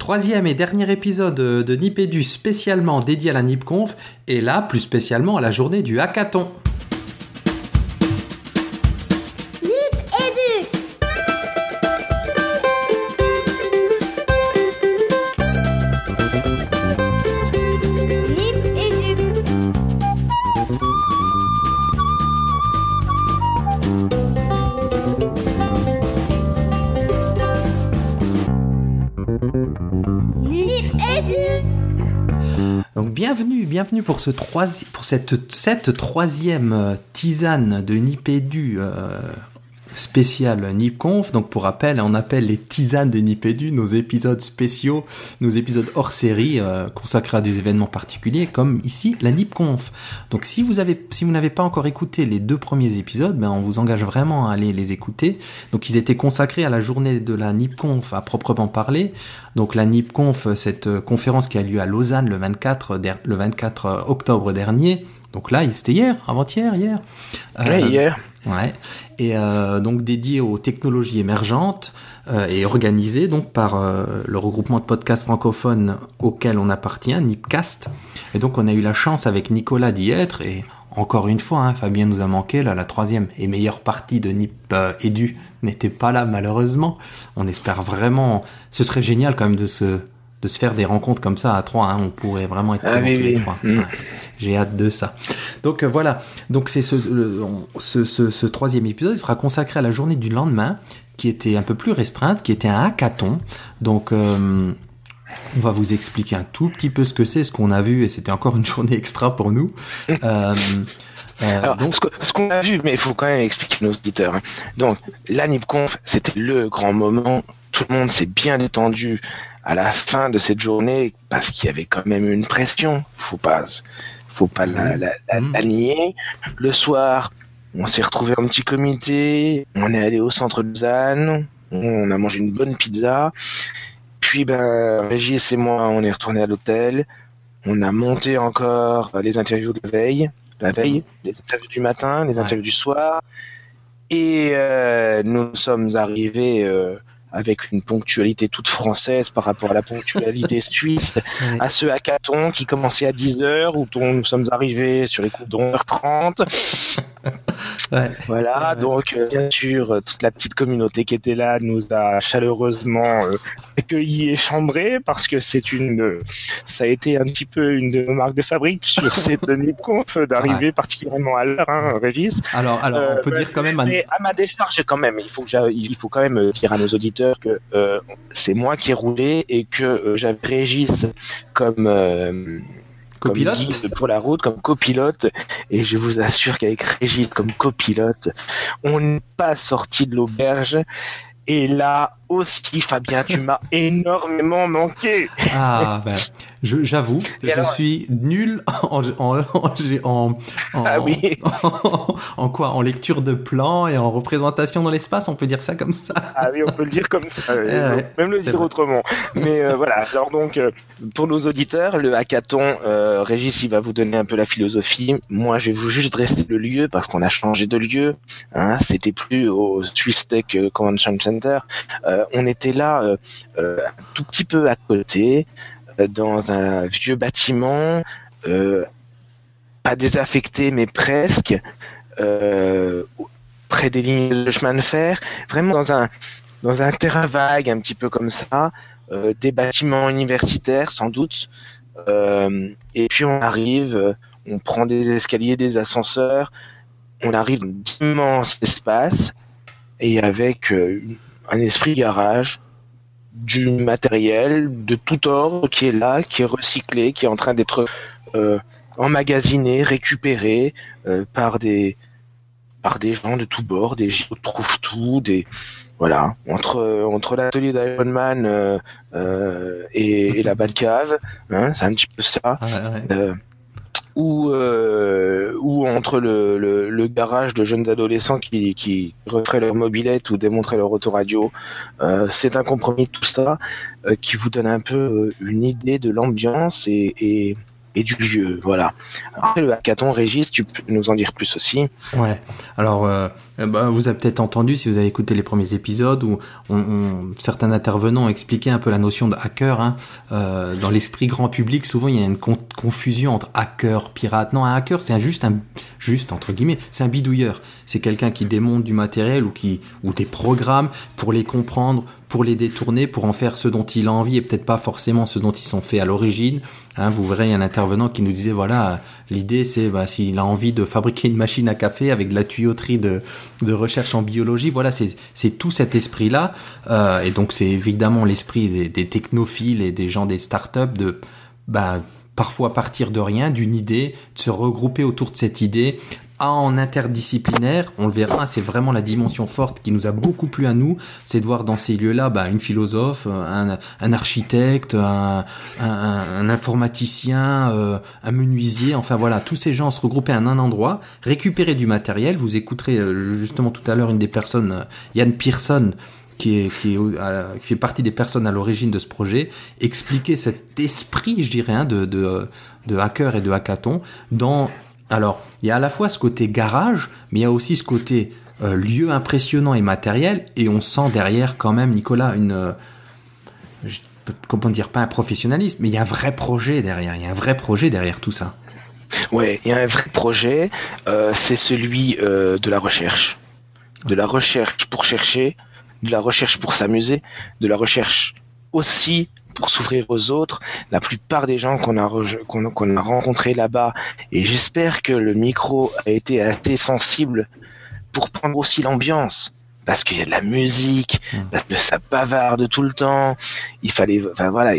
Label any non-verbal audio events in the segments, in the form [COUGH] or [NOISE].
Troisième et dernier épisode de Nipédu spécialement dédié à la NipConf et là plus spécialement à la journée du hackathon. Pour cette, cette troisième euh, tisane de Nipédu euh, spécial NipConf. Donc pour rappel, on appelle les tisanes de Nipédu nos épisodes spéciaux, nos épisodes hors série euh, consacrés à des événements particuliers, comme ici la NipConf. Donc si vous avez, si vous n'avez pas encore écouté les deux premiers épisodes, ben on vous engage vraiment à aller les écouter. Donc ils étaient consacrés à la journée de la NipConf à proprement parler. Donc la NipConf, cette euh, conférence qui a lieu à Lausanne le 24, le 24 euh, octobre dernier. Donc là, c'était hier, avant-hier, hier. Oui, hier. Ouais. Et euh, donc dédié aux technologies émergentes euh, et organisé donc par euh, le regroupement de podcasts francophones auquel on appartient, Nipcast. Et donc on a eu la chance avec Nicolas d'y être et encore une fois, hein, Fabien nous a manqué. Là, la troisième et meilleure partie de Nip euh, Edu n'était pas là malheureusement. On espère vraiment. Ce serait génial quand même de se de se faire des rencontres comme ça à trois. Hein. On pourrait vraiment être ah présents tous les trois. Mm. J'ai hâte de ça. Donc euh, voilà. Donc c'est ce, ce, ce, troisième épisode il sera consacré à la journée du lendemain, qui était un peu plus restreinte, qui était un hackathon. Donc euh, on va vous expliquer un tout petit peu ce que c'est, ce qu'on a vu, et c'était encore une [LAUGHS] journée extra pour nous. Euh, Alors, donc, ce qu'on a vu, mais il faut quand même expliquer nos auditeurs. Hein. Donc, la NipConf, c'était le grand moment. Tout le monde s'est bien détendu à la fin de cette journée parce qu'il y avait quand même une pression. Faut pas, faut pas la, la, nier. Le soir, on s'est retrouvé en petit comité, on est allé au centre de Zanne, on a mangé une bonne pizza. Puis ben Régis et moi, on est retourné à l'hôtel. On a monté encore les interviews de la veille, la veille, les interviews du matin, les interviews du soir. Et euh, nous sommes arrivés euh, avec une ponctualité toute française par rapport à la ponctualité [LAUGHS] suisse, à ce hackathon qui commençait à 10h, où nous sommes arrivés sur les coups de 11h30. [LAUGHS] Voilà, donc euh, bien sûr, euh, toute la petite communauté qui était là nous a chaleureusement euh, accueillis et chambrés parce que c'est une, ça a été un petit peu une de nos marques de fabrique sur [LAUGHS] cette NipConf d'arriver particulièrement à l'heure, hein, Régis. Alors, alors, on peut dire quand même. Mais à ma décharge, quand même, il faut que il faut quand même dire à nos auditeurs que c'est moi qui ai roulé et que j'avais Régis comme copilote pour la route comme copilote. Et je vous assure qu'avec Régis comme copilote on n'est pas sorti de l'auberge. Et là aussi, Fabien, tu m'as [LAUGHS] énormément manqué. Ah, ben, j'avoue, je, suis nul en, en, en, ah oui. en, quoi? En lecture de plans et en représentation dans l'espace, on peut dire ça comme ça Ah oui, on peut le dire comme ça, même le dire autrement. Mais euh, voilà, alors donc, euh, pour nos auditeurs, le hackathon, euh, Régis, il va vous donner un peu la philosophie. Moi, je vais vous juste dresser le lieu parce qu'on a changé de lieu. Hein, C'était plus au Swiss Tech Convention Center. Euh, on était là euh, euh, un tout petit peu à côté, dans un vieux bâtiment, pas désaffecté mais presque, près des lignes de chemin de fer, vraiment dans un dans un terrain vague, un petit peu comme ça, des bâtiments universitaires sans doute. et puis on arrive, on prend des escaliers, des ascenseurs, on arrive dans d'immenses espaces et avec un esprit garage, du matériel de tout ordre qui est là, qui est recyclé, qui est en train d'être euh, emmagasiné, récupéré euh, par des par des gens de tous bords, des gens trouvent tout, des voilà entre entre l'atelier d'Ironman euh, euh, et, et, la Batcave, hein, c'est un petit peu ça. Euh, ou euh, ou entre le, le, garage de jeunes adolescents qui, qui referaient leur mobilette ou démontraient leur autoradio. Euh, c'est un compromis de tout ça euh, qui vous donne un peu une idée de l'ambiance et, et du lieu. Voilà. Après le hackathon, Régis, tu peux nous en dire plus aussi Ouais. Alors, euh, bah, vous avez peut-être entendu si vous avez écouté les premiers épisodes où certains intervenants expliqué un peu la notion de hacker. Hein. Euh, dans l'esprit grand public, souvent il y a une confusion entre hacker, pirate. Non, un hacker, c'est juste un juste entre guillemets, c'est un bidouilleur. C'est quelqu'un qui démonte du matériel ou qui ou des programmes pour les comprendre, pour les détourner, pour en faire ce dont il a envie et peut-être pas forcément ce dont ils sont faits à l'origine. Hein, vous verrez un intervenant qui nous disait voilà, l'idée c'est bah, s'il a envie de fabriquer une machine à café avec de la tuyauterie de, de recherche en biologie, voilà, c'est tout cet esprit-là. Euh, et donc c'est évidemment l'esprit des, des, technophiles et des gens des startups de bah, parfois partir de rien, d'une idée, de se regrouper autour de cette idée, en interdisciplinaire, on le verra, c'est vraiment la dimension forte qui nous a beaucoup plu à nous, c'est de voir dans ces lieux-là bah, une philosophe, un, architecte, un, informaticien, euh, un menuisier, enfin voilà, tous ces gens se regrouper à un endroit, récupérer du matériel. Vous écouterez euh, justement tout à l'heure une des personnes, euh, Yann Pearson, qui, est, qui, fait partie des personnes à l'origine de ce projet, expliquer cet esprit, je dirais, hein, de, de, de hacker et de hackathon dans alors, il y a à la fois ce côté garage, mais il y a aussi ce côté euh, lieu impressionnant et matériel, et on sent derrière quand même, Nicolas, une... Euh, comment dire, pas un professionnalisme, mais il y a un vrai projet derrière, il y a un vrai projet derrière tout ça. Ouais, il y a un vrai projet, euh, c'est celui de la recherche. De la recherche pour chercher, de la recherche pour s'amuser, de la recherche aussi pour s'ouvrir aux autres. La plupart des gens qu'on a qu'on a rencontrés là-bas, et j'espère que le micro a été assez sensible pour prendre aussi l'ambiance. Parce qu'il y a de la musique, mmh. parce que ça bavarde tout le temps. Il fallait, enfin voilà,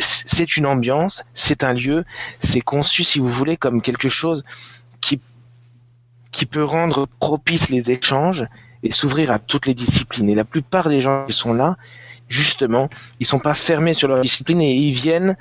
c'est une ambiance, c'est un lieu, c'est conçu, si vous voulez, comme quelque chose qui qui peut rendre propice les échanges et s'ouvrir à toutes les disciplines. Et la plupart des gens qui sont là, justement, ils sont pas fermés sur leur discipline et ils viennent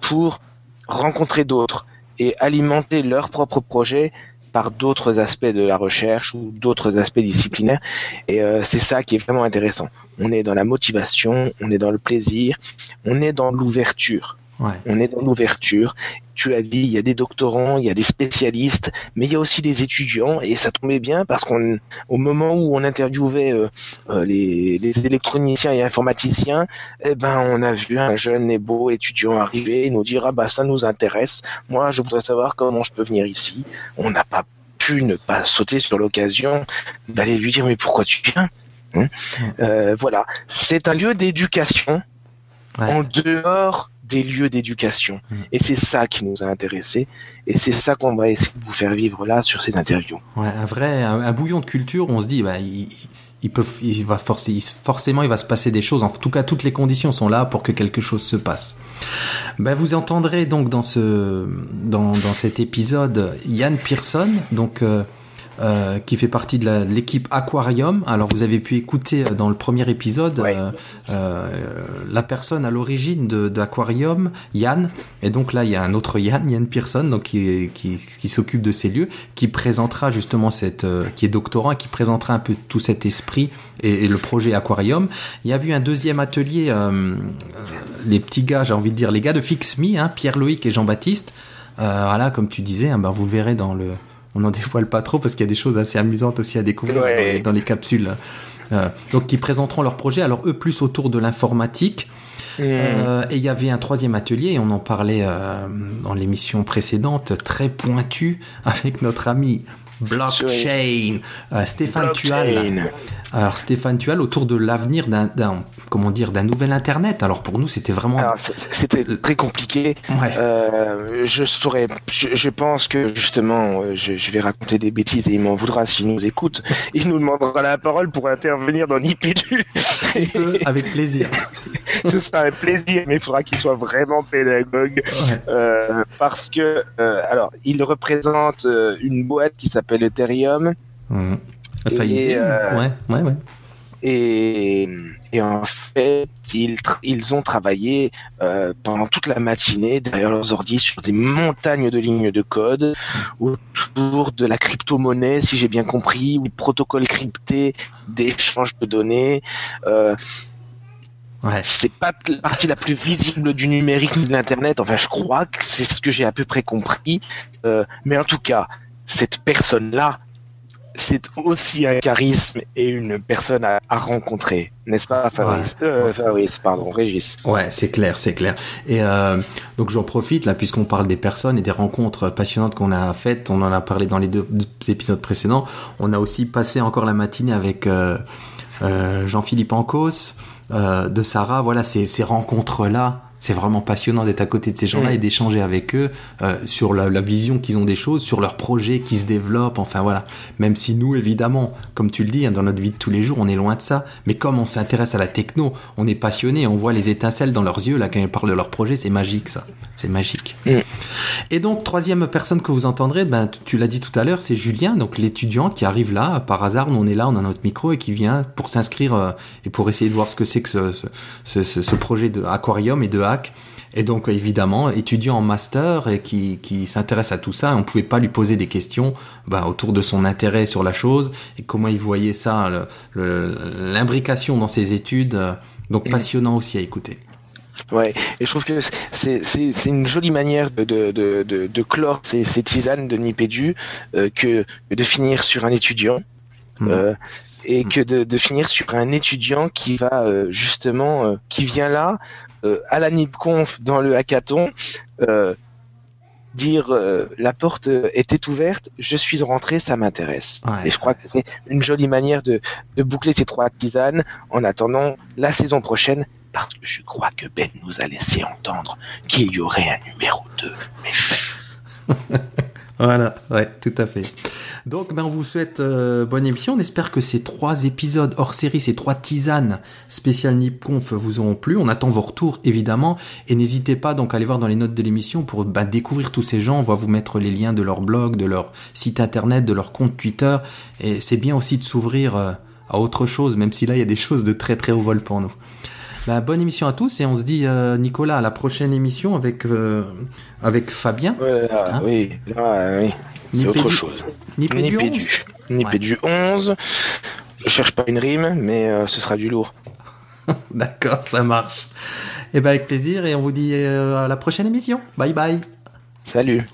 pour rencontrer d'autres et alimenter leur propre projet par d'autres aspects de la recherche ou d'autres aspects disciplinaires. Et euh, c'est ça qui est vraiment intéressant. On est dans la motivation, on est dans le plaisir, on est dans l'ouverture. On est dans l'ouverture. Tu as dit, il y a des doctorants, il y a des spécialistes, mais il y a aussi des étudiants, et ça tombait bien parce qu'on, au moment où on interviewait euh, euh, les, électroniciens et informaticiens, eh ben, on a vu un jeune et beau étudiant arriver et nous dire, ah bah ça nous intéresse, moi je voudrais savoir comment je peux venir ici. On n'a pas pu ne pas sauter sur l'occasion d'aller lui dire, mais pourquoi tu viens hein? Euh, Voilà, c'est un lieu d'éducation en dehors des lieux d'éducation. Mm. Et c'est ça qui nous a intéressés. Et c'est ça qu'on va essayer de vous faire vivre là sur ces interviews. Ouais, un vrai, un, bouillon de culture. On se dit, bah, il, il peut, il va forcer, forcément, il va se passer des choses. En tout cas, toutes les conditions sont là pour que quelque chose se passe. Ben, vous entendrez donc dans ce, dans, dans cet épisode Yann Pearson, donc euh, euh, qui fait partie de l'équipe Aquarium. Alors vous avez pu écouter euh, dans le premier épisode euh, euh, la personne à l'origine d'Aquarium, Yann. Et donc là il y a un autre [LAUGHS] Yann, Yann Pearson, donc qui, qui, qui s'occupe de ces lieux, qui présentera justement cette, qui est doctorant, et qui présentera un peu tout cet esprit et, et le projet Aquarium. Il y a eu un deuxième atelier, les petits gars, j'ai envie de dire les gars de FixMe, hein, Pierre Loïc et Jean-Baptiste. voilà, comme tu disais, hein, ben vous verrez dans le on n'en dévoile pas trop parce qu'il y a des choses assez amusantes aussi à découvrir dans, les, capsules. Euh, donc, qui présenteront leur projet. Alors, eux, plus autour de l'informatique. Hmm. Euh, et il y avait un troisième atelier, et on en parlait euh, dans l'émission précédente, très pointu, avec notre ami blockchain, Stéphane Tual. Alors Stéphane Tual autour de l'avenir d'un comment dire d'un nouvel internet. Alors pour nous c'était vraiment c'était très compliqué. Euh, je saurais je, pense que justement euh, je, vais raconter des bêtises et il m'en voudra s'il nous écoute. Il nous demandera la parole pour intervenir dans l'IPDU. avec plaisir. [LAUGHS] [LAUGHS] Ce sera un plaisir, mais il faudra qu'il soit vraiment pédagogue euh, parce que alors il représente une boîte qui s'appelle Ethereum. Mmh. Et, ouais, ouais, ouais. Et, et, en fait, ils, ils ont travaillé euh, pendant toute la matinée derrière leurs ordi sur des montagnes de lignes de code autour de la crypto-monnaie, si j'ai bien compris, ou protocole crypté d'échange de données. Euh, Ouais. C'est pas la partie la plus visible du numérique de l'internet. Enfin, je crois que c'est ce que j'ai à peu près compris. Euh, mais en tout cas, cette personne-là, c'est aussi un charisme et une personne à, rencontrer, n'est-ce pas, Fabrice, euh, Fabrice pardon, Régis. Ouais, c'est clair, c'est clair. Et euh, donc j'en profite là, puisqu'on parle des personnes et des rencontres passionnantes qu'on a faites. On en a parlé dans les deux épisodes précédents. On a aussi passé encore la matinée avec euh, Jean-Philippe Ancos de Sarah. Voilà, ces, ces rencontres là c'est vraiment passionnant d'être à côté de ces gens-là et d'échanger avec eux euh, sur la, la vision qu'ils ont des choses, sur leurs projets qui se développent. Enfin voilà. Même si nous, évidemment, comme tu le dis, hein, dans notre vie de tous les jours, on est loin de ça. Mais comme on s'intéresse à la techno, on est passionné, on voit les étincelles dans leurs yeux là quand ils parlent de leurs projets. C'est magique ça. C'est magique. Mm. Et donc troisième personne que vous entendrez, ben tu l'as dit tout à l'heure, c'est Julien, donc l'étudiant qui arrive là par hasard. Nous on est là, on a notre micro et qui vient pour s'inscrire euh, et pour essayer de voir ce que c'est que ce, ce, ce, ce projet de aquarium et de et donc évidemment, étudiant en master et qui, qui s'intéresse à tout ça, on pouvait pas lui poser des questions bah, autour de son intérêt sur la chose et comment il voyait ça, l'imbrication dans ses études. Donc mm. passionnant aussi à écouter. Ouais, et je trouve que c'est une jolie manière de, de, de, de, clore ces, ces, tisanes de Nipédu euh, que de finir sur un étudiant. Mm. Euh, et que de, de, finir sur un étudiant qui va euh, justement euh, qui vient là euh, à la NIPConf dans le hackathon euh, dire euh, la porte était ouverte, je suis rentré, ça m'intéresse. Et je crois que c'est une jolie manière de, de, boucler ces trois tisanes en attendant la saison prochaine, parce que je crois que Ben nous a laissé entendre qu'il y aurait un numéro 2. Mais [LAUGHS] voilà, ouais, tout à fait. Donc, ben, on vous souhaite euh, bonne émission. On espère que ces trois épisodes hors série, ces trois tisanes spéciales NipConf vous auront plu. On attend vos retours, évidemment. Et n'hésitez pas donc à aller voir dans les notes de l'émission pour ben, découvrir tous ces gens. On va vous mettre les liens de leur blog, de leur site internet, de leur compte Twitter. Et c'est bien aussi de s'ouvrir euh, à autre chose, même si là, il y a des choses de très très haut vol pour nous. Ben, bonne émission à tous et on se dit euh, Nicolas à la prochaine émission avec avec Fabien. Hein oui, oui. C'est autre chose. Nipé du 11 Nipé du 11. Je cherche pas une rime, mais euh, ce sera du lourd. [LAUGHS] D'accord, ça marche. Et eh ben avec plaisir et on vous dit euh, à la prochaine émission. Bye bye. Salut.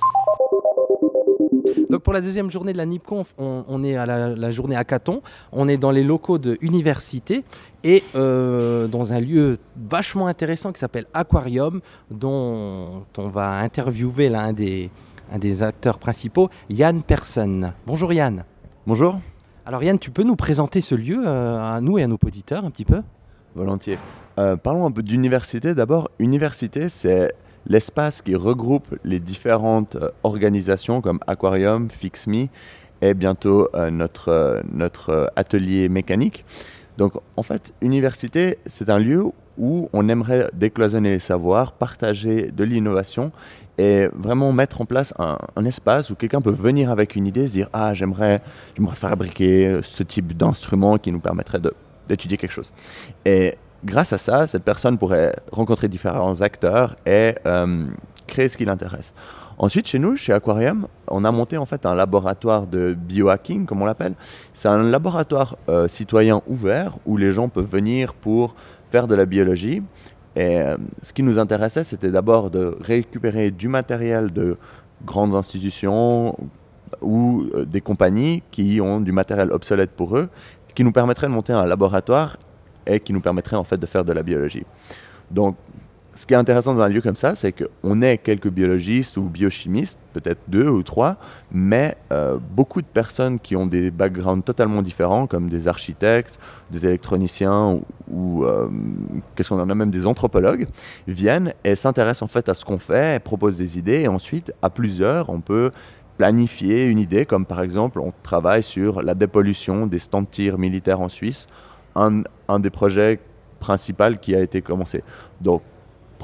Donc pour la deuxième journée de la NIPConf, on, on est à la, journée hackathon. On est dans les locaux de université et euh, dans un lieu vachement intéressant qui s'appelle Aquarium, dont on va interviewer l'un des, un des acteurs principaux, Yann Persson. Bonjour Yann. Bonjour. Alors Yann, tu peux nous présenter ce lieu euh, à nous et à nos auditeurs un petit peu? Volontiers. Euh, parlons un peu d'université. D'abord, université, c'est l'espace qui regroupe les différentes euh, organisations comme Aquarium, FixMe et bientôt notre, notre atelier mécanique. Donc en fait, université, c'est un lieu où on aimerait décloisonner les savoirs, partager de l'innovation et vraiment mettre en place un, espace où quelqu'un peut venir avec une idée, se dire ah j'aimerais j'aimerais fabriquer ce type d'instrument qui nous permettrait d'étudier quelque chose. Grâce à ça, cette personne pourrait rencontrer différents acteurs et euh, créer ce qui l'intéresse. Ensuite, chez nous, chez Aquarium, on a monté en fait un laboratoire de biohacking, comme on l'appelle. C'est un laboratoire euh, citoyen ouvert où les gens peuvent venir pour faire de la biologie et euh, ce qui nous intéressait, c'était d'abord de récupérer du matériel de grandes institutions ou des compagnies qui ont du matériel obsolète pour eux, qui nous permettrait de monter un laboratoire et qui nous permettrait en fait de faire de la biologie. Donc ce qui est intéressant dans un lieu comme ça, c'est qu'on est quelques biologistes ou biochimistes, peut-être deux ou trois, mais euh, beaucoup de personnes qui ont des backgrounds totalement différents, comme des architectes, des électroniciens ou, euh, qu'est-ce qu'on en a même des anthropologues, viennent et s'intéressent en fait à ce qu'on fait, proposent des idées, et ensuite, à plusieurs, on peut planifier une idée, comme par exemple, on travaille sur la dépollution des stands tir militaires en Suisse, un, des projets principaux qui a été commencé. Donc,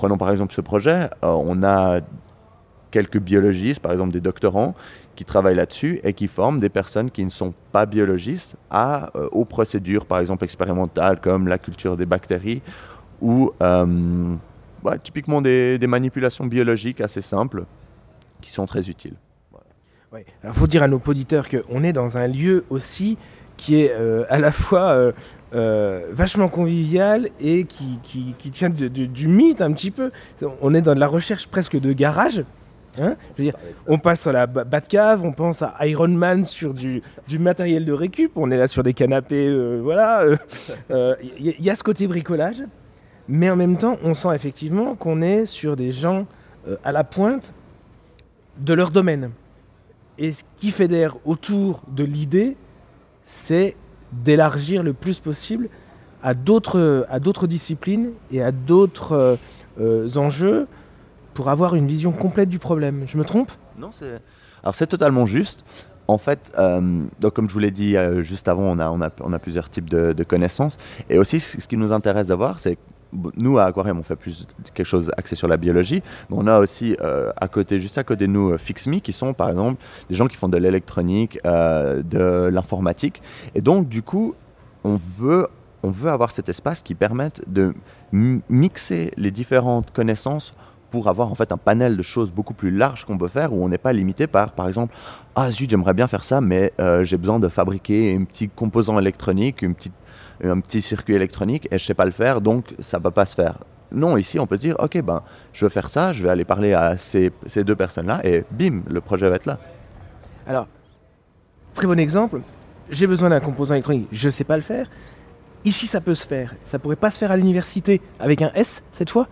Prenons par exemple ce projet, euh, on a quelques biologistes, par exemple des doctorants, qui travaillent là-dessus et qui forment des personnes qui ne sont pas biologistes à, euh, aux procédures, par exemple expérimentales, comme la culture des bactéries ou euh, typiquement des, manipulations biologiques assez simples qui sont très utiles. Il faut dire à nos auditeurs qu'on est dans un lieu aussi qui est à la fois vachement convivial et qui, qui, tient du mythe un petit peu. On est dans de la recherche presque de garage. Hein on passe sur la Batcave, on pense à Iron Man sur du, matériel de récup, on est là sur des canapés, euh, voilà. Il euh, [LAUGHS] euh, y, a ce côté bricolage, mais en même temps, on sent effectivement qu'on est sur des gens à la pointe de leur domaine. Et ce qui fédère autour de l'idée, c'est d'élargir le plus possible à d'autres disciplines et à d'autres enjeux pour avoir une vision complète du problème. Je me trompe? Non, c'est. Alors c'est totalement juste. En fait, euh, donc comme je vous l'ai dit euh, juste avant, on a, on, a, on a plusieurs types de, connaissances. Et aussi, ce qui nous intéresse d'avoir, c'est nous, à Aquarium, on fait plus quelque chose axé sur la biologie, mais on a aussi euh, à côté, juste à côté de nous, FixMe, qui sont par exemple des gens qui font de l'électronique, de l'informatique. Et donc, du coup, on veut, on veut avoir cet espace qui permette de mixer les différentes connaissances pour avoir en fait un panel de choses beaucoup plus large qu'on peut faire où on n'est pas limité par par exemple ah zut j'aimerais bien faire ça mais euh, j'ai besoin de fabriquer un petit composant électronique une petite, un petit circuit électronique et je sais pas le faire donc ça va pas se faire. Non ici on peut se dire ok ben je veux faire ça je vais aller parler à ces, ces deux personnes là et bim le projet va être là. Alors très bon exemple j'ai besoin d'un composant électronique je sais pas le faire. Ici, ça peut se faire. Ça pourrait pas se faire à l'université avec un S cette fois?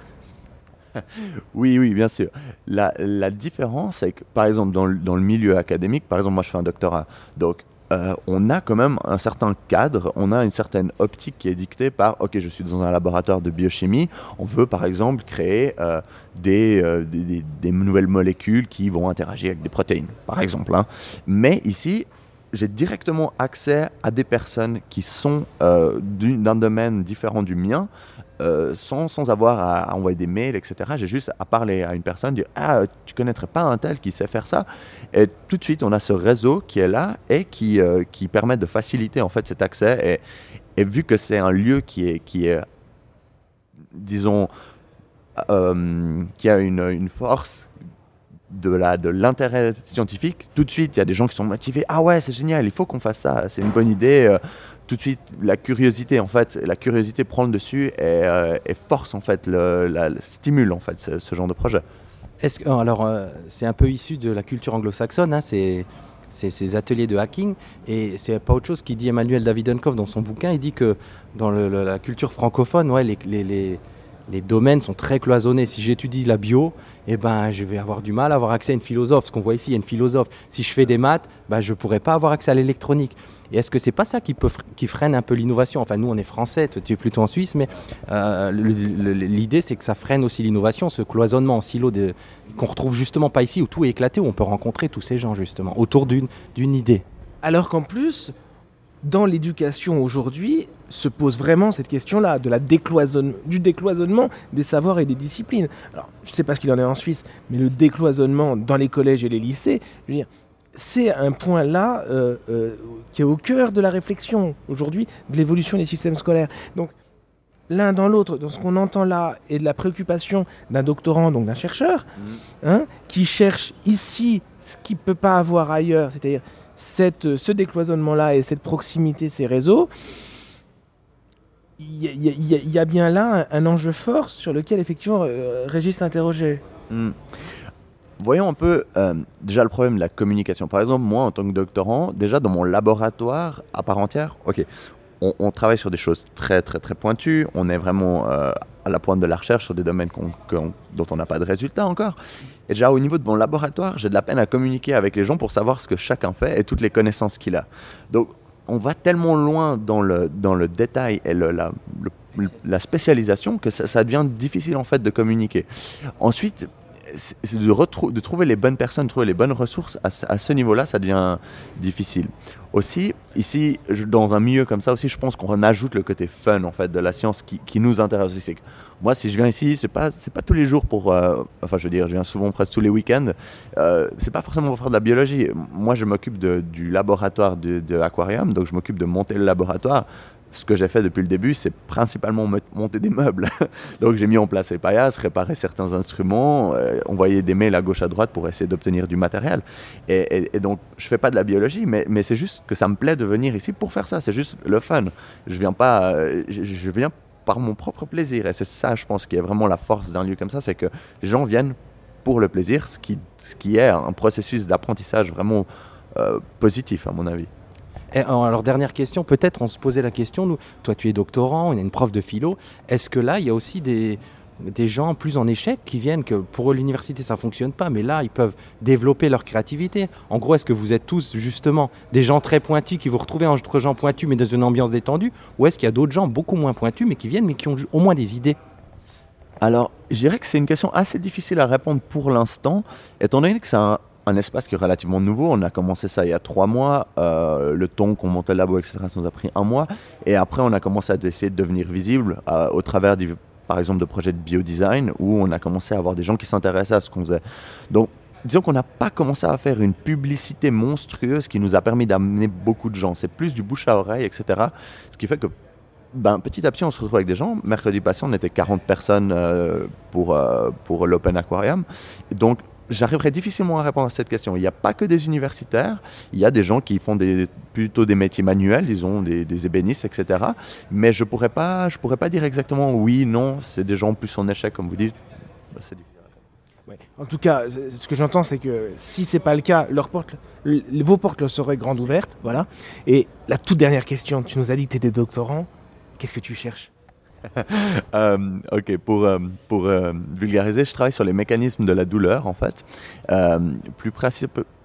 [LAUGHS] Oui, oui, bien sûr. La, différence, c'est que, par exemple, dans le, milieu académique, par exemple, moi je fais un doctorat, donc euh, on a quand même un certain cadre, on a une certaine optique qui est dictée par, ok, je suis dans un laboratoire de biochimie, on veut par exemple créer euh, euh, des, nouvelles molécules qui vont interagir avec des protéines, par exemple. Hein. Mais ici, j'ai directement accès à des personnes qui sont d'un domaine différent du mien, euh, sans, sans, avoir à, envoyer des mails, etc. J'ai juste à parler à une personne, dire Ah, tu connaîtrais pas un tel qui sait faire ça? Et tout de suite, on a ce réseau qui est là et qui, euh, qui permet de faciliter en fait cet accès. Et, vu que c'est un lieu qui est, qui est disons, euh, qui a une, une force de l'intérêt de scientifique, tout de suite, il y a des gens qui sont motivés. Ah ouais, c'est génial, il faut qu'on fasse ça, c'est une bonne idée. Tout de suite la curiosité en fait la curiosité prend le dessus et, euh, force en fait le, stimule en fait ce, genre de projet. Est-ce que alors euh, c'est un peu issu de la culture anglo-saxonne hein, c'est ces ateliers de hacking et c'est pas autre chose qu'il dit Emmanuel Davidenkoff dans son bouquin. Il dit que dans la culture francophone ouais les les domaines sont très cloisonnés. Si j'étudie la bio, eh ben, je vais avoir du mal à avoir accès à une philosophe. Ce qu'on voit ici, il y a une philosophe. Si je fais des maths, ben, je ne pourrais pas avoir accès à l'électronique. Et est-ce que c'est pas ça qui, peut, qui freine un peu l'innovation? Enfin, nous, on est français, tu es plutôt en Suisse, mais euh, l'idée, c'est que ça freine aussi l'innovation, ce cloisonnement en silo qu'on retrouve justement pas ici, où tout est éclaté, où on peut rencontrer tous ces gens, justement, autour d'une idée. Alors qu'en plus, dans l'éducation aujourd'hui, se pose vraiment cette question-là, de la du décloisonnement des savoirs et des disciplines. Alors, je ne sais pas ce qu'il en est en Suisse, mais le décloisonnement dans les collèges et les lycées, c'est un point là euh, euh, qui est au cœur de la réflexion aujourd'hui de l'évolution des systèmes scolaires. Donc, l'un dans l'autre, dans ce qu'on entend là, et de la préoccupation d'un doctorant, donc d'un chercheur, mmh. hein, qui cherche ici ce qu'il ne peut pas avoir ailleurs, c'est-à-dire ce décloisonnement-là et cette proximité, ces réseaux, il y, a bien là un, enjeu fort sur lequel effectivement euh, Régis interrogé. Hmm. Voyons un peu euh, déjà le problème de la communication. Par exemple, moi en tant que doctorant, déjà dans mon laboratoire à part entière, ok, on, travaille sur des choses très très très pointues, on est vraiment euh, à la pointe de la recherche sur des domaines dont on n'a pas de résultats encore. Et déjà au niveau de mon laboratoire, j'ai de la peine à communiquer avec les gens pour savoir ce que chacun fait et toutes les connaissances qu'il a. Donc on va tellement loin dans le, dans le détail et la, la, spécialisation que ça, devient difficile en fait de communiquer. Ensuite, de, de, trouver les bonnes personnes, trouver les bonnes ressources, à, à ce niveau-là, ça devient difficile. Aussi, ici, dans un milieu comme ça aussi, je pense qu'on ajoute le côté fun en fait de la science qui, qui nous intéresse aussi. Moi, si je viens ici, c'est pas pas tous les jours pour. Euh, enfin, je veux dire, je viens souvent presque tous les week-ends. Euh, c'est pas forcément pour faire de la biologie. Moi, je m'occupe du laboratoire de, de, donc je m'occupe de monter le laboratoire. ce que j'ai fait depuis le début, c'est principalement monter des meubles. [LAUGHS] donc j'ai mis en place les paillasses, réparer certains instruments, euh, envoyer des mails à gauche à droite pour essayer d'obtenir du matériel. Et, donc je fais pas de la biologie, mais, mais c'est juste que ça me plaît de venir ici pour faire ça. C'est juste le fun. Je viens pas, euh, je, viens par mon propre plaisir. Et c'est ça, je pense, qui est vraiment la force d'un lieu comme ça, c'est que les gens viennent pour le plaisir, ce qui, ce qui est un processus d'apprentissage vraiment euh, positif à mon avis. Et alors, dernière question, peut-être on se posait la question, nous, toi tu es doctorant, on est une prof de philo, est-ce que là il y a aussi des, des gens plus en échec qui viennent, que pour l'université ça fonctionne pas, mais là ils peuvent développer leur créativité. En gros, est-ce que vous êtes tous justement des gens très pointus qui vous retrouvez entre gens pointus mais dans une ambiance détendue, ou est-ce qu'il y a d'autres gens beaucoup moins pointus mais qui viennent mais qui ont au moins des idées? Alors, je dirais que c'est une question assez difficile à répondre pour l'instant, étant donné que c'est un, espace qui est relativement nouveau. On a commencé ça il y a trois mois. Euh, le temps qu'on monte le labo, etc., ça nous a pris un mois. Et après, on a commencé à essayer de devenir visible euh, au travers, par exemple, de projets de biodesign où on a commencé à avoir des gens qui s'intéressaient à ce qu'on faisait. Donc, disons qu'on n'a pas commencé à faire une publicité monstrueuse qui nous a permis d'amener beaucoup de gens. C'est plus du bouche à oreille, etc. Ce qui fait que ben, petit à petit, on se retrouve avec des gens. Mercredi passé, on était 40 personnes euh, pour, pour l'Open Aquarium. donc, j'arriverai difficilement à répondre à cette question. Il n'y a pas que des universitaires, il y a des gens qui font des, plutôt des métiers manuels, disons des, ébénistes, etc. Mais je ne pourrais, pas, pourrais pas dire exactement oui, non, c'est des gens plus en échec, comme vous dites. Bah. En tout cas, ce que j'entends, c'est que si c'est pas le cas, leurs portes, vos portes leur seraient grandes ouvertes. Voilà. Et la toute dernière question, tu nous as dit que tu étais doctorant. Qu'est-ce que tu cherches? [LAUGHS] euh, ok, pour, euh, pour euh, vulgariser, je travaille sur les mécanismes de la douleur, en fait. plus,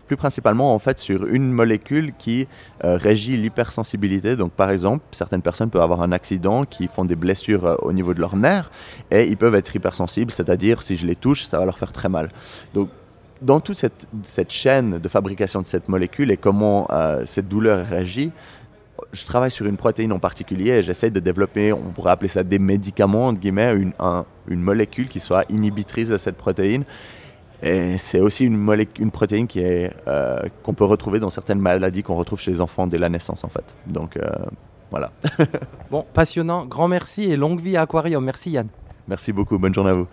plus principalement, en fait, sur une molécule qui régit l'hypersensibilité. Donc, par exemple, certaines personnes peuvent avoir un accident qui font des blessures au niveau de leur nerfs et ils peuvent être hypersensibles, c'est-à-dire, si je les touche, ça va leur faire très mal. Donc, dans toute cette, cette chaîne de fabrication de cette molécule et comment cette douleur réagit, je travaille sur une protéine en particulier et j'essaie de développer, on pourrait appeler ça des médicaments, entre guillemets, une, une molécule qui soit inhibitrice de cette protéine. Et c'est aussi une, une protéine qui est, euh, qu'on peut retrouver dans certaines maladies qu'on retrouve chez les enfants dès la naissance, en fait. Donc, euh, voilà. [LAUGHS] bon, passionnant. Grand merci et longue vie à Aquarium. Merci Yann. Merci beaucoup. Bonne journée à vous.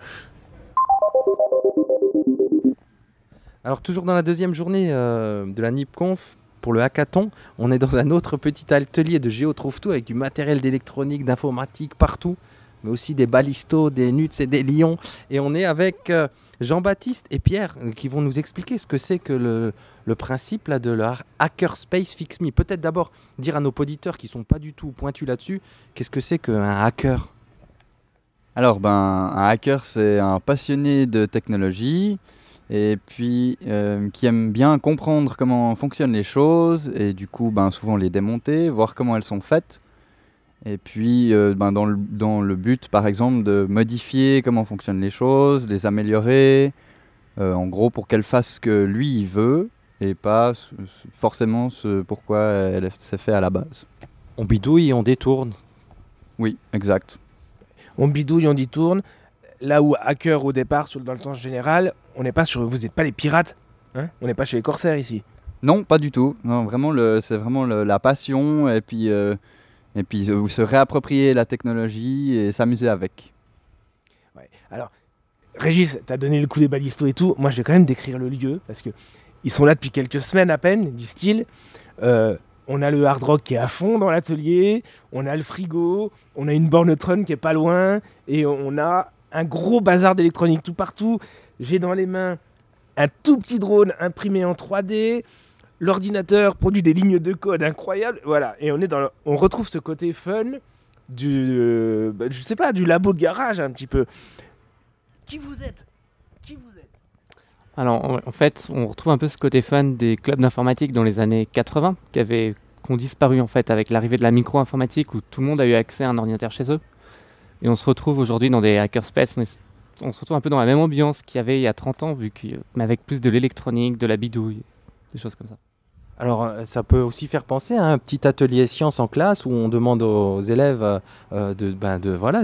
Alors, toujours dans la deuxième journée euh, de la NIPConf, pour le hackathon, on est dans un autre petit atelier de Géo Trouve Tout avec du matériel d'électronique, d'informatique partout, mais aussi des balistos, des nuts et des lions. Et on est avec euh, Jean-Baptiste et Pierre euh, qui vont nous expliquer ce que c'est que le, principe là, de leur Hackerspace Fix Me. Peut-être d'abord dire à nos auditeurs qui sont pas du tout pointus là-dessus, qu'est-ce que c'est qu'un hacker? Alors, ben, un hacker, c'est un passionné de technologie et puis euh, qui aiment bien comprendre comment fonctionnent les choses et du coup ben, souvent les démonter, voir comment elles sont faites. Et puis euh, ben, dans, le, dans, le, but par exemple de modifier comment fonctionnent les choses, les améliorer, euh, en gros pour qu'elles fassent ce que lui il veut et pas forcément ce pourquoi elle s'est fait à la base. On bidouille et on détourne. Oui, exact. On bidouille, on détourne là où hacker au départ, dans le temps général, on n'est pas sur. Vous n'êtes pas les pirates, hein On n'est pas chez les corsaires ici. Non, pas du tout. Non, vraiment, c'est vraiment la passion et puis, euh, et puis euh, se réapproprier la technologie et s'amuser avec. Ouais. Alors, Régis, tu as donné le coup des balistos et tout. Moi, je vais quand même décrire le lieu parce que ils sont là depuis quelques semaines à peine, disent-ils. Euh, on a le hard rock qui est à fond dans l'atelier, on a le frigo, on a une borne Tron qui est pas loin, et on a un gros bazar d'électronique tout partout. J'ai dans les mains un tout petit drone imprimé en 3D. L'ordinateur produit des lignes de code incroyables. Voilà, et on est dans on retrouve ce côté fun du euh, bah, je sais pas, du labo de garage un petit peu. Qui vous êtes? Qui vous êtes? Alors en fait, on retrouve un peu ce côté fun des clubs d'informatique dans les années 80 qui avaient qui ont disparu en fait avec l'arrivée de la micro-informatique où tout le monde a eu accès à un ordinateur chez eux. Et on se retrouve aujourd'hui dans des hackerspace. On, se retrouve un peu dans la même ambiance qu'il y avait il y a 30 ans, vu que, mais avec plus de l'électronique, de la bidouille, des choses comme ça. Alors, euh, ça peut aussi faire penser à un petit atelier science en classe où on demande aux élèves euh, de, ben de, voilà,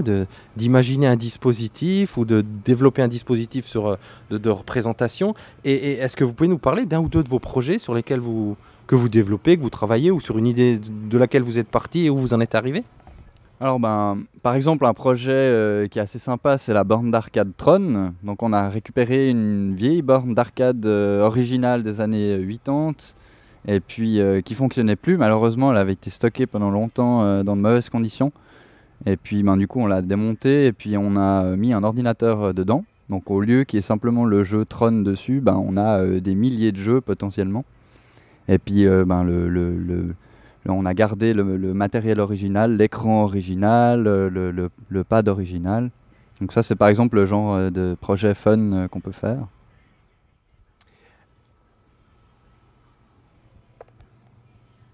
d'imaginer un dispositif ou de développer un dispositif sur, euh, de, représentation. Et, est-ce que vous pouvez nous parler d'un ou deux de vos projets sur lesquels vous, que vous développez, que vous travaillez ou sur une idée de laquelle vous êtes parti et où vous en êtes arrivé? Alors, ben, par exemple, un projet euh, qui est assez sympa, c'est la borne d'arcade Tron. Donc, on a récupéré une vieille borne d'arcade euh, originale des années 80 et puis euh, qui fonctionnait plus. Malheureusement, elle avait été stockée pendant longtemps dans de mauvaises conditions. Et puis, ben, du coup, on l'a démontée et puis on a mis un ordinateur dedans. Donc, au lieu qu'il y simplement le jeu Tron dessus, ben, on a des milliers de jeux potentiellement. Et puis, ben, le on a gardé le, matériel original, l'écran original, le, pad original. Donc ça, c'est par exemple le genre euh, de projet fun euh, qu'on peut faire.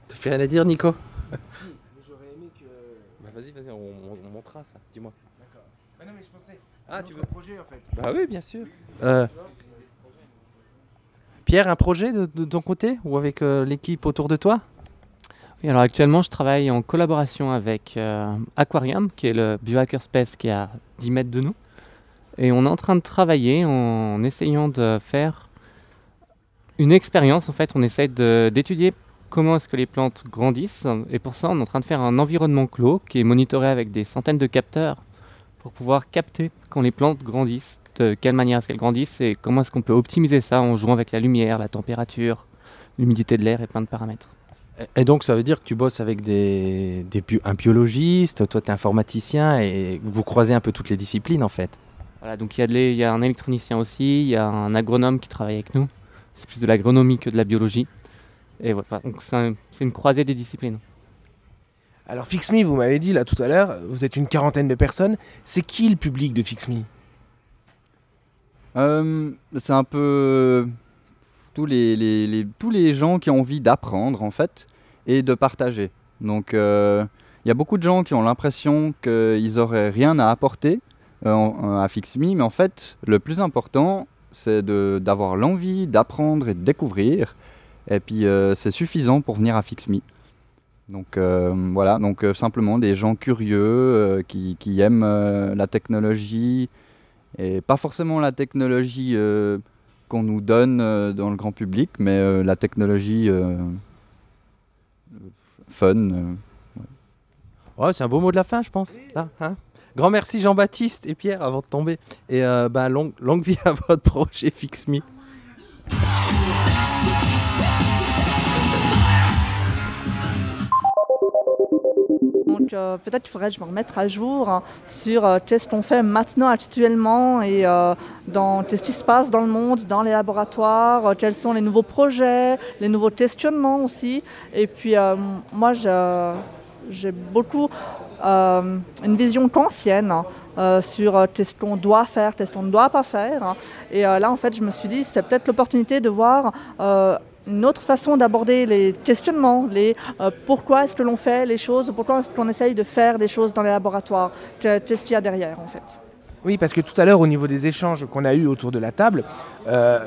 Tu fais rien à dire, Nico? Si, j'aurais aimé que... Bah vas-y, vas-y, on, montrera ça, dis-moi. D'accord. Bah non, mais je pensais... Ah, tu veux un projet, en fait Bah oui, bien sûr. Euh, Pierre, un projet de, ton côté ou avec l'équipe autour de toi? Alors actuellement, je travaille en collaboration avec euh, Aquarium, qui est le biohackerspace qui est à 10 mètres de nous. Et on est en train de travailler en essayant de faire une expérience. En fait, on essaie d'étudier comment est-ce que les plantes grandissent. Et pour ça, on est en train de faire un environnement clos qui est monitoré avec des centaines de capteurs pour pouvoir capter quand les plantes grandissent, de quelle manière est-ce grandissent et comment est-ce qu'on peut optimiser ça en jouant avec la lumière, la température, l'humidité de l'air et plein de paramètres. Et donc, ça veut dire que tu bosses avec des, un biologiste, toi, tu es informaticien, et vous croisez un peu toutes les disciplines, en fait. Voilà, donc il y, y, a un électronicien aussi, il y a un agronome qui travaille avec nous. C'est plus de l'agronomie que de la biologie. Et voilà, donc c'est une croisée des disciplines. Alors, FixMe, vous m'avez dit là tout à l'heure, vous êtes une quarantaine de personnes. C'est qui le public de FixMe? Euh, C'est un peu tous les, tous les gens qui ont envie d'apprendre en fait et de partager. Donc euh, il y a beaucoup de gens qui ont l'impression qu'ils n'auraient rien à apporter euh, à FixMe, mais en fait le plus important c'est d'avoir l'envie d'apprendre et de découvrir. Et puis euh, c'est suffisant pour venir à FixMe. Donc voilà, donc simplement des gens curieux qui, aiment la technologie et pas forcément la technologie qu'on nous donne euh, dans le grand public, mais euh, la technologie euh, fun. Ouais. c'est un beau mot de la fin, je pense. Hein. Grand merci Jean-Baptiste et Pierre avant de tomber. Et bah, longue, longue vie à votre projet Fix Euh, peut-être qu'il faudrait que je me remette à jour hein, sur euh, qu'est-ce qu'on fait maintenant actuellement et euh, qu'est-ce qui se passe dans le monde, dans les laboratoires, quels sont les nouveaux projets, les nouveaux questionnements aussi. Et puis moi, j'ai beaucoup une vision kantienne hein, sur qu'est-ce qu'on doit faire, qu'est-ce qu'on ne doit pas faire. Hein. Et là, en fait, je me suis dit, c'est peut-être l'opportunité de voir une autre façon d'aborder les questionnements, les euh, pourquoi est-ce que l'on fait les choses, pourquoi est-ce qu'on essaye de faire les choses dans les laboratoires, qu'est-ce qu'il y a derrière en fait. Oui, parce que tout à l'heure, au niveau des échanges qu'on a eus autour de la table, euh,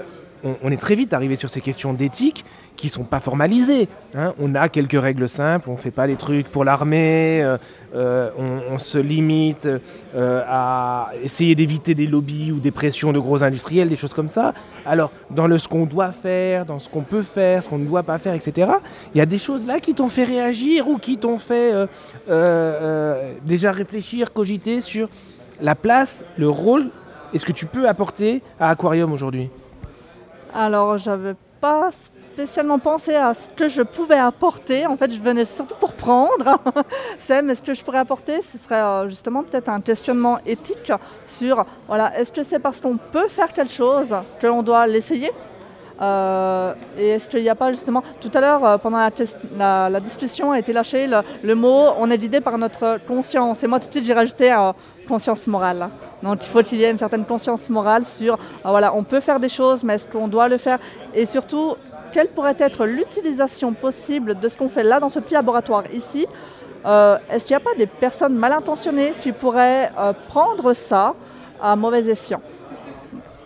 on, est très vite arrivé sur ces questions d'éthique qui sont pas formalisées. Hein. On a quelques règles simples, on ne fait pas les trucs pour l'armée, euh, euh, on, se limite euh, à essayer d'éviter des lobbies ou des pressions de gros industriels, des choses comme ça. Alors, dans le ce qu'on doit faire, dans ce qu'on peut faire, ce qu'on ne doit pas faire, etc., il y a des choses là qui t'ont fait réagir ou qui t'ont fait déjà réfléchir, cogiter sur la place, le rôle et ce que tu peux apporter à Aquarium aujourd'hui? Alors, j'avais pas spécialement pensé à ce que je pouvais apporter. En fait, je venais surtout pour prendre. c'est, mais ce que je pourrais apporter, ce serait euh, justement peut-être un questionnement éthique sur, voilà, est-ce que c'est parce qu'on peut faire quelque chose que l'on doit l'essayer? Euh, et est-ce qu'il n'y a pas justement, tout à l'heure, euh, pendant la, discussion, a été lâché le, mot on est guidé par notre conscience. Et moi, tout de suite, j'ai rajouté conscience morale. Donc il faut qu'il y ait une certaine conscience morale sur, voilà, on peut faire des choses, mais est-ce qu'on doit le faire? Et surtout, quelle pourrait être l'utilisation possible de ce qu'on fait là dans ce petit laboratoire ici? Euh, Est-ce qu'il n'y a pas des personnes mal intentionnées qui pourraient euh, prendre ça à mauvais escient?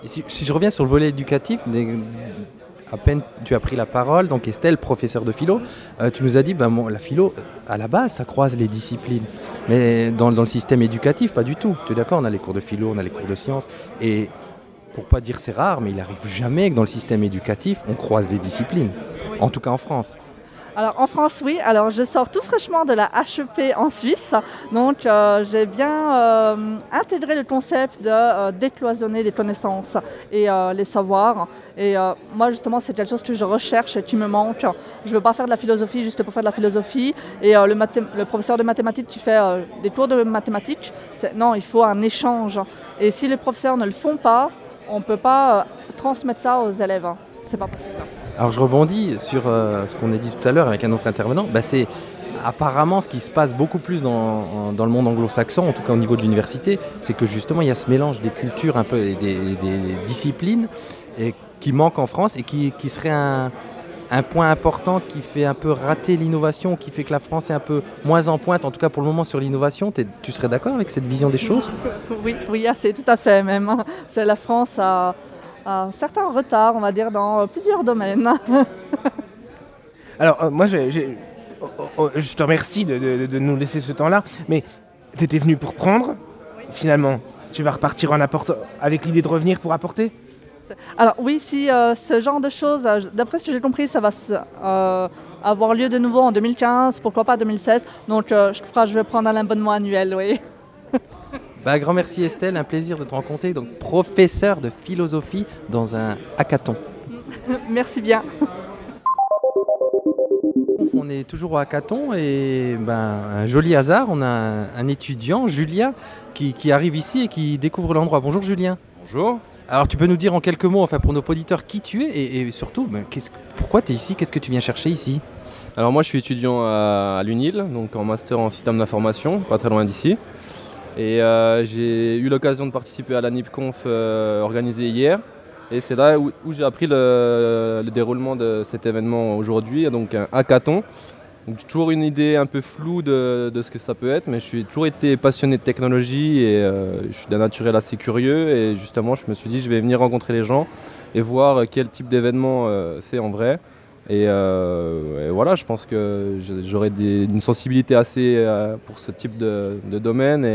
Si, je reviens sur le volet éducatif, à peine tu as pris la parole, donc Estelle, professeur de philo, euh, tu nous as dit, ben, la philo, à la base, ça croise les disciplines. Mais dans, le système éducatif, pas du tout. Tu es d'accord On a les cours de philo, on a les cours de sciences. Et pour pas dire c'est rare, mais il arrive jamais que dans le système éducatif, on croise les disciplines. En tout cas en France. Alors en France, oui. Alors je sors tout fraîchement de la HEP en Suisse. Donc euh, j'ai bien euh, intégré le concept de euh, décloisonner les connaissances et les savoirs. Et moi justement, c'est quelque chose que je recherche et qui me manque. Je ne veux pas faire de la philosophie juste pour faire de la philosophie. Et le, le, professeur de mathématiques qui fait des cours de mathématiques, non, il faut un échange. Et si les professeurs ne le font pas, on ne peut pas transmettre ça aux élèves. C'est pas possible. Alors je rebondis sur euh, ce qu'on a dit tout à l'heure avec un autre intervenant. Bah, c'est apparemment ce qui se passe beaucoup plus dans, le monde anglo-saxon, en tout cas au niveau de l'université, c'est que justement il y a ce mélange des cultures un peu et des, disciplines et qui manque en France et qui, serait un, point important qui fait un peu rater l'innovation, qui fait que la France est un peu moins en pointe, en tout cas pour le moment sur l'innovation. Tu serais d'accord avec cette vision des choses? Oui, oui, c'est tout à fait même. Hein. C'est la France a un certain retard, on va dire, dans plusieurs domaines. Alors, euh, moi, je, oh, oh, oh, je, te remercie de, nous laisser ce temps-là, mais tu étais venu pour prendre, finalement, tu vas repartir en apportant, avec l'idée de revenir pour apporter? Alors oui, si euh, ce genre de choses, euh, d'après ce que j'ai compris, ça va avoir lieu de nouveau en 2015, pourquoi pas 2016. Donc je crois que je vais prendre un abonnement annuel, oui. [LAUGHS] Bah, grand merci Estelle, un plaisir de te rencontrer. Donc, professeur de philosophie dans un hackathon. [LAUGHS] merci bien. [LAUGHS] On est toujours au hackathon et ben, un joli hasard, on a un, étudiant, Julien, qui, arrive ici et qui découvre l'endroit. Bonjour Julien. Bonjour. Alors tu peux nous dire en quelques mots, enfin pour nos auditeurs, qui tu es et, surtout ben, pourquoi tu es ici? Qu'est-ce que tu viens chercher ici? Alors moi je suis étudiant à, l'UNIL, donc en master en système d'information, pas très loin d'ici. Et euh, j'ai eu l'occasion de participer à la NIPConf euh, organisée hier. Et c'est là où, j'ai appris le, déroulement de cet événement aujourd'hui, donc un hackathon. Donc, toujours une idée un peu floue de, ce que ça peut être, mais je suis toujours été passionné de technologie et euh, je suis d'un naturel assez curieux. Et justement, je me suis dit, je vais venir rencontrer les gens et voir quel type d'événement c'est en vrai. Et, voilà, je pense que j'aurai une sensibilité assez pour ce type de, domaine.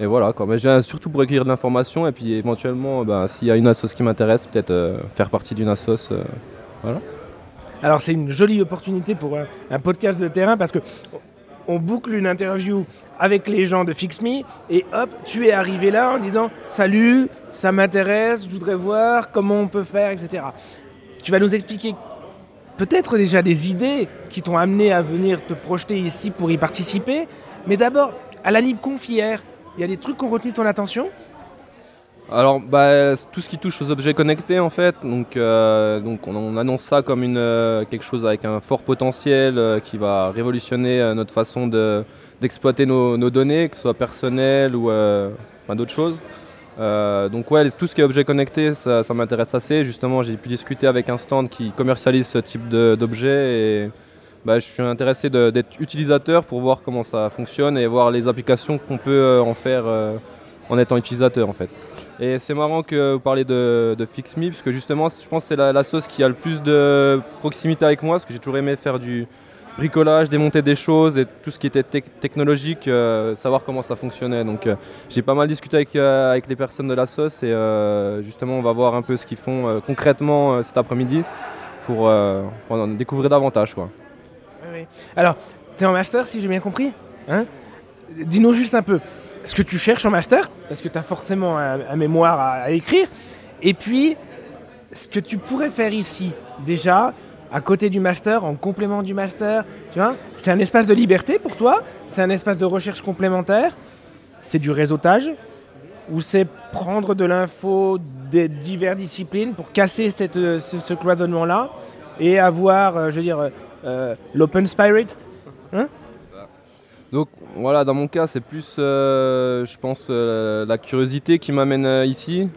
Et, voilà. Mais je viens surtout pour accueillir de l'information et puis éventuellement, bah, s'il y a une assoce qui m'intéresse, peut-être euh, faire partie d'une assoce. Euh, voilà. Alors c'est une jolie opportunité pour un, podcast de terrain parce que on boucle une interview avec les gens de FixMe et hop, tu es arrivé là en disant salut, ça m'intéresse, je voudrais voir comment on peut faire, etc. Tu vas nous expliquer peut-être déjà des idées qui t'ont amené à venir te projeter ici pour y participer, mais d'abord à la Libre Confière, il y a des trucs qui ont retenu ton attention? Alors, bah, tout ce qui touche aux objets connectés, en fait, donc, euh, on, annonce ça comme euh, quelque chose avec un fort potentiel euh, qui va révolutionner notre façon d'exploiter nos, données, que ce soit personnelles ou d'autres choses. donc ouais, tout ce qui est objet connecté, ça, m'intéresse assez. Justement, j'ai pu discuter avec un stand qui commercialise ce type d'objets et bah, je suis intéressé d'être utilisateur pour voir comment ça fonctionne et voir les applications qu'on peut en faire en étant utilisateur en fait. Et c'est marrant que vous parlez de, de FixMe parce que justement je pense que c'est la, sauce qui a le plus de proximité avec moi parce que j'ai toujours aimé faire du bricolage, démonter des choses et tout ce qui était technologique, euh, savoir comment ça fonctionnait. Donc j'ai pas mal discuté avec, avec les personnes de la sauce et justement on va voir un peu ce qu'ils font concrètement cet après-midi pour, en découvrir davantage. Alors, tu es en master, si j'ai bien compris hein? Dis-nous juste un peu ce que tu cherches en master, parce que tu as forcément un, mémoire à, écrire, et puis ce que tu pourrais faire ici, déjà, à côté du master, en complément du master, tu vois C'est un espace de liberté pour toi C'est un espace de recherche complémentaire C'est du réseautage Ou c'est prendre de l'info des diverses disciplines pour casser ce, cloisonnement-là et avoir, euh, je veux dire, euh, l'Open Spirit. Hein? Donc voilà, dans mon cas, c'est plus, euh, je pense, euh, la curiosité qui m'amène ici.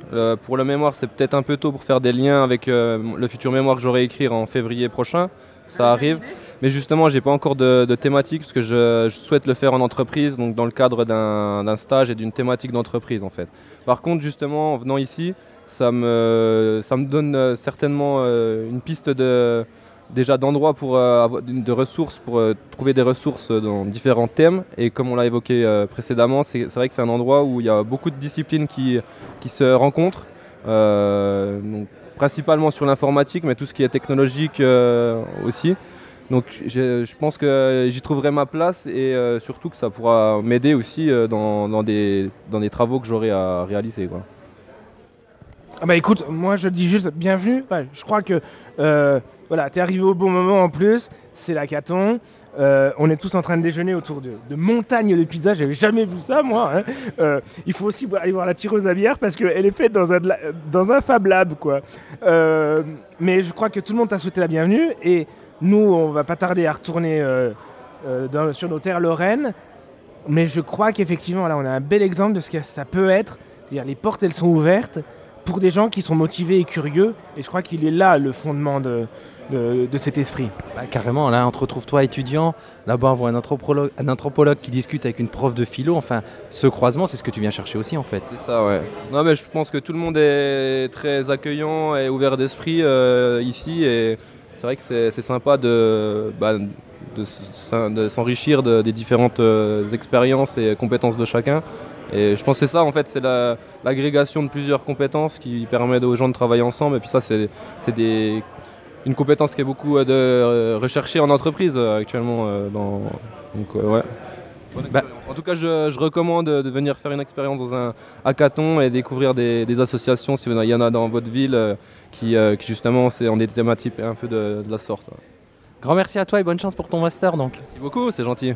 pour la mémoire, c'est peut-être un peu tôt pour faire des liens avec le futur mémoire que j'aurai écrit en février prochain. Ça arrive. Mais justement, j'ai pas encore de, thématique parce que je, souhaite le faire en entreprise, donc dans le cadre d'un stage et d'une thématique d'entreprise en fait. Par contre, justement, en venant ici, ça me, ça me donne certainement une piste de, déjà d'endroits pour euh, de ressources pour euh, trouver des ressources dans différents thèmes et comme on l'a évoqué euh, précédemment c'est vrai que c'est un endroit où il y a beaucoup de disciplines qui, qui se rencontrent principalement sur l'informatique mais tout ce qui est technologique aussi Donc je pense que j'y trouverai ma place et surtout que ça pourra m'aider aussi dans, des, dans des travaux que j'aurai à réaliser. Ah bah écoute, moi je dis juste bienvenue. je crois que voilà, t'es arrivé au bon moment en plus. C'est la caton. Euh, on est tous en train de déjeuner autour de, montagnes de pizza. J'avais jamais vu ça, moi. Hein. Euh, il faut aussi aller voir la tireuse à bière parce qu'elle est faite dans un, dans un Fab Lab, quoi. Euh, mais je crois que tout le monde t'a souhaité la bienvenue. Et nous, on va pas tarder à retourner sur nos terres lorraines. Mais je crois qu'effectivement, là, on a un bel exemple de ce que ça peut être. Les portes, elles sont ouvertes pour des gens qui sont motivés et curieux. Et je crois qu'il est là le fondement de, de, cet esprit. Bah, carrément, là, on te retrouve toi étudiant, là-bas on voit un anthropologue, un anthropologue qui discute avec une prof de philo, enfin, ce croisement, c'est ce que tu viens chercher aussi en fait. C'est ça, ouais. Non, mais je pense que tout le monde est très accueillant et ouvert d'esprit euh, ici, et c'est vrai que c'est sympa de, bah, de, s'enrichir des différentes euh, expériences et compétences de chacun. Et je pense que c'est ça, en fait, c'est l'agrégation de plusieurs compétences qui permet aux gens de travailler ensemble. Et puis ça, c'est des une compétence qui est beaucoup euh, de euh, recherchée en entreprise euh, actuellement. Dans... Donc, ouais. Bah, en tout cas, je, recommande de venir faire une expérience dans un hackathon et découvrir des, associations, s'il y en a dans votre ville, qui, justement c'est en des thématiques un peu de, de, la sorte. Grand merci à toi et bonne chance pour ton master donc. Merci beaucoup, c'est gentil.